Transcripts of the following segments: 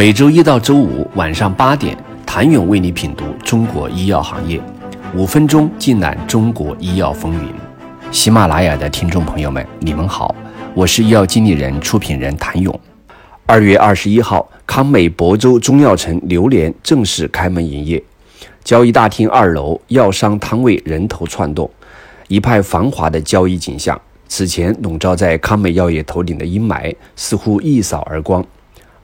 每周一到周五晚上八点，谭勇为你品读中国医药行业，五分钟尽览中国医药风云。喜马拉雅的听众朋友们，你们好，我是医药经理人、出品人谭勇。二月二十一号，康美亳州中药城榴莲正式开门营业，交易大厅二楼药商摊位人头窜动，一派繁华的交易景象。此前笼罩在康美药业头顶的阴霾似乎一扫而光。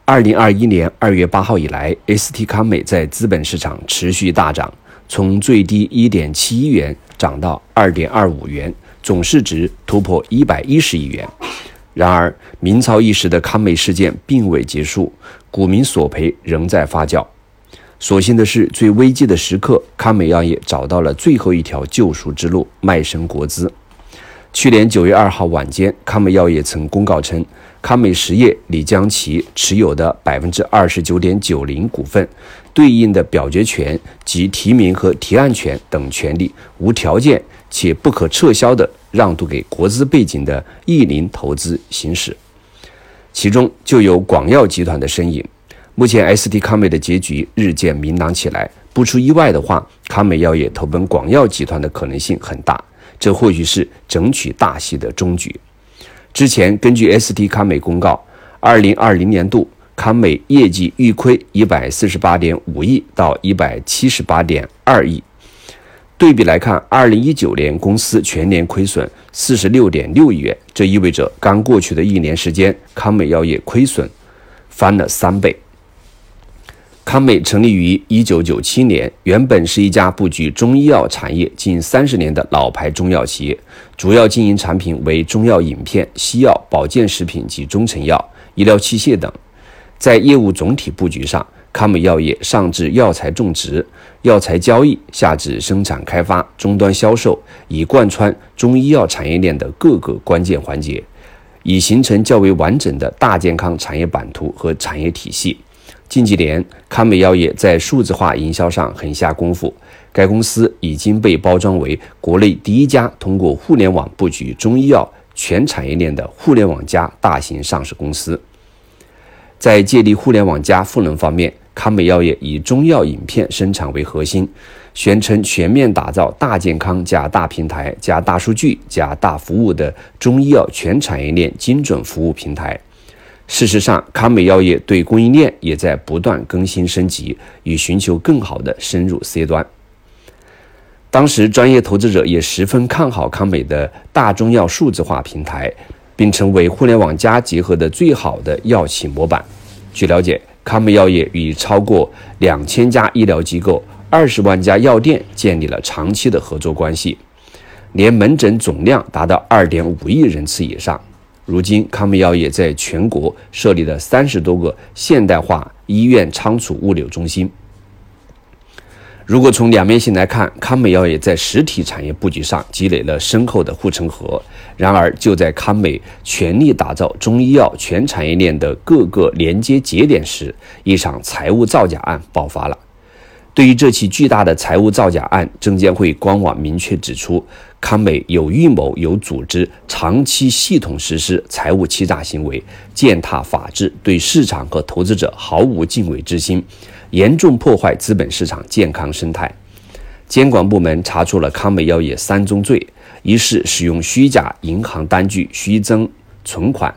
二零二一年二月八号以来，ST 康美在资本市场持续大涨，从最低一点七一元涨到二点二五元，总市值突破一百一十亿元。然而，民曹一时的康美事件并未结束，股民索赔仍在发酵。所幸的是，最危机的时刻，康美药业找到了最后一条救赎之路，卖身国资。去年九月二号晚间，康美药业曾公告称，康美实业李江琦持有的百分之二十九点九零股份，对应的表决权及提名和提案权等权利，无条件且不可撤销的让渡给国资背景的亿林投资行使，其中就有广药集团的身影。目前，ST 康美的结局日渐明朗起来，不出意外的话，康美药业投奔广药集团的可能性很大。这或许是整曲大戏的终局。之前根据 ST 康美公告，二零二零年度康美业绩预亏一百四十八点五亿到一百七十八点二亿。对比来看，二零一九年公司全年亏损四十六点六亿元，这意味着刚过去的一年时间，康美药业亏损翻了三倍。康美成立于一九九七年，原本是一家布局中医药产业近三十年的老牌中药企业，主要经营产品为中药饮片、西药、保健食品及中成药、医疗器械等。在业务总体布局上，康美药业上至药材种植、药材交易，下至生产开发、终端销售，已贯穿中医药产业链的各个关键环节，已形成较为完整的大健康产业版图和产业体系。近几年，康美药业在数字化营销上狠下功夫。该公司已经被包装为国内第一家通过互联网布局中医药全产业链的互联网加大型上市公司。在借力互联网加赋能方面，康美药业以中药饮片生产为核心，宣称全面打造大健康加大平台加大数据加大服务的中医药全产业链精准服务平台。事实上，康美药业对供应链也在不断更新升级，以寻求更好的深入 C 端。当时，专业投资者也十分看好康美的大中药数字化平台，并成为互联网加结合的最好的药企模板。据了解，康美药业与超过两千家医疗机构、二十万家药店建立了长期的合作关系，年门诊总量达到二点五亿人次以上。如今，康美药业在全国设立了三十多个现代化医院仓储物流中心。如果从两面性来看，康美药业在实体产业布局上积累了深厚的护城河。然而，就在康美全力打造中医药全产业链的各个连接节点时，一场财务造假案爆发了。对于这起巨大的财务造假案，证监会官网明确指出，康美有预谋、有组织、长期系统实施财务欺诈行为，践踏法治，对市场和投资者毫无敬畏之心，严重破坏资本市场健康生态。监管部门查出了康美药业三宗罪：一是使用虚假银行单据虚增存款；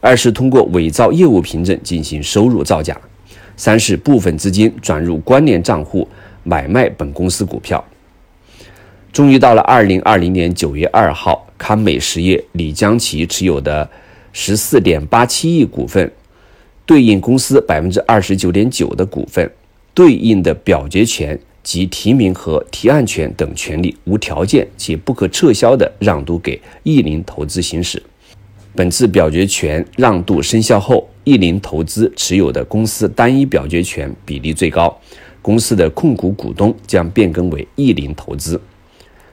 二是通过伪造业务凭证进行收入造假。三是部分资金转入关联账户买卖本公司股票。终于到了二零二零年九月二号，康美实业李江琦持有的十四点八七亿股份，对应公司百分之二十九点九的股份，对应的表决权及提名和提案权等权利，无条件且不可撤销的让渡给亿林投资行使。本次表决权让渡生效后，亿林投资持有的公司单一表决权比例最高，公司的控股股东将变更为亿林投资。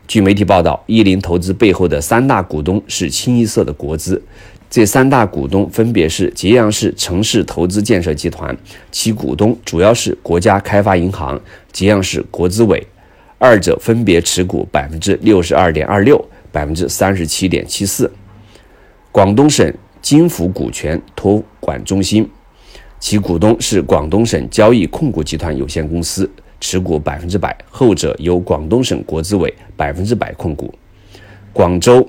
据媒体报道，亿林投资背后的三大股东是清一色的国资，这三大股东分别是揭阳市城市投资建设集团，其股东主要是国家开发银行、揭阳市国资委，二者分别持股百分之六十二点二六、百分之三十七点七四。广东省金福股权托管中心、其股东是广东省交易控股集团有限公司，持股百分之百，后者由广东省国资委百分之百控股。广州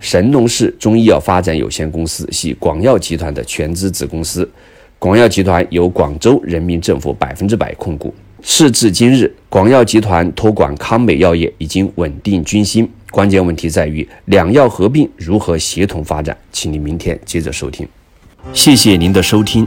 神农氏中医药发展有限公司系广药集团的全资子公司，广药集团由广州人民政府百分之百控股。时至今日，广药集团托管康美药业已经稳定军心，关键问题在于两药合并如何协同发展。请您明天接着收听。谢谢您的收听。